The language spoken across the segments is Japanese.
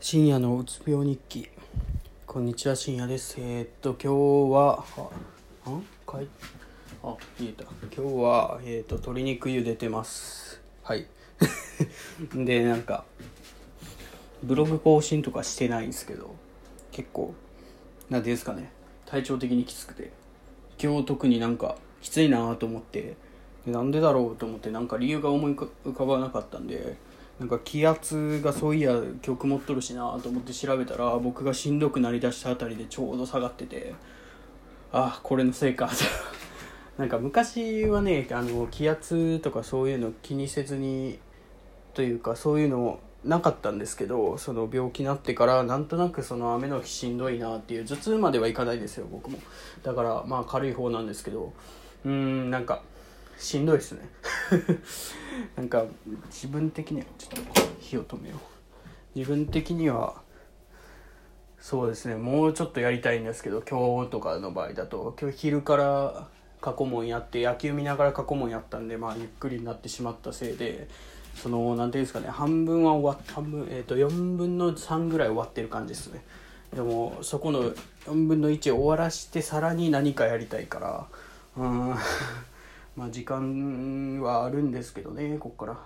深夜のうつ病日記。こんにちは深夜です。えー、っと今日はあん？かい？あ言えた。今日はえー、っと鶏肉茹でてます。はい。でなんかブログ更新とかしてないんですけど結構なんていうんですかね。体調的にきつくて。今日特になんかきついなと思ってなんでだろうと思ってなんか理由が思い浮かばなかったんでなんか気圧がそういや曲持っとるしなと思って調べたら僕がしんどくなりだしたあたりでちょうど下がっててあこれのせいか なんか昔はねあの気圧とかそういうの気にせずにというかそういうのなかったんですけどその病気になってからなんとなくその雨の日しんどいなっていう頭痛まではいかないですよ僕も。だからまあ軽い方なんですけどうんなんかしんどいですね。なんか自分的にはちょっと火を止めよう。自分的にはそうですね。もうちょっとやりたいんですけど今日とかの場合だと今日昼から過去問やって野球見ながら過去問やったんでまあゆっくりになってしまったせいでその何ていうんですかね半分は終わっ半分えっ、ー、と4分の3ぐらい終わってる感じですね。でもそこの4分の1終わらしてさらに何かやりたいからうん。まあ時間はあるんですけどねこっから。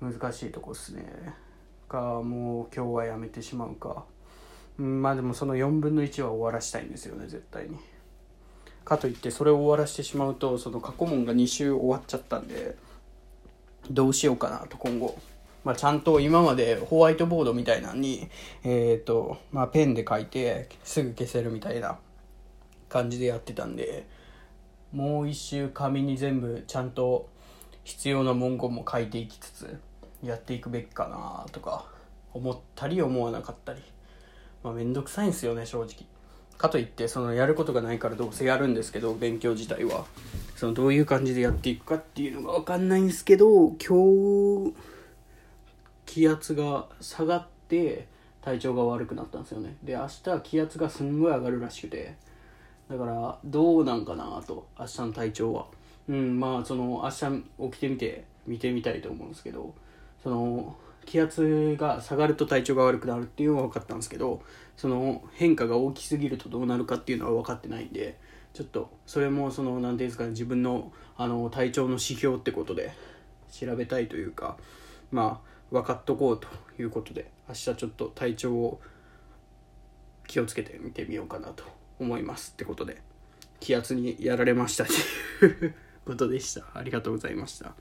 難しいとこっすね。かもう今日はやめてしまうか。うんまあでもその4分の1は終わらしたいんですよね絶対に。かといってそれを終わらしてしまうとその過去問が2週終わっちゃったんでどうしようかなと今後。まあ、ちゃんと今までホワイトボードみたいなのに、えっ、ー、と、まあ、ペンで書いてすぐ消せるみたいな感じでやってたんで、もう一周紙に全部ちゃんと必要な文言も書いていきつつやっていくべきかなとか思ったり思わなかったり。まあ面倒くさいんですよね正直。かといってそのやることがないからどうせやるんですけど勉強自体は。そのどういう感じでやっていくかっていうのが分かんないんですけど今日気圧が下がって体調が悪くなったんですよね。で明日は気圧がすんごい上がるらしくて。だからどうなんかなと明日の体調は。うんまあその明日起きてみて見てみたいと思うんですけどその気圧が下がると体調が悪くなるっていうのは分かったんですけどその変化が大きすぎるとどうなるかっていうのは分かってないんでちょっとそれもその何ていうんですかね自分のあの体調の指標ってことで調べたいというかまあ分かっとこうということで明日ちょっと体調を気をつけて見てみようかなと思いますってことで気圧にやられましたということでした。ありがとうございました。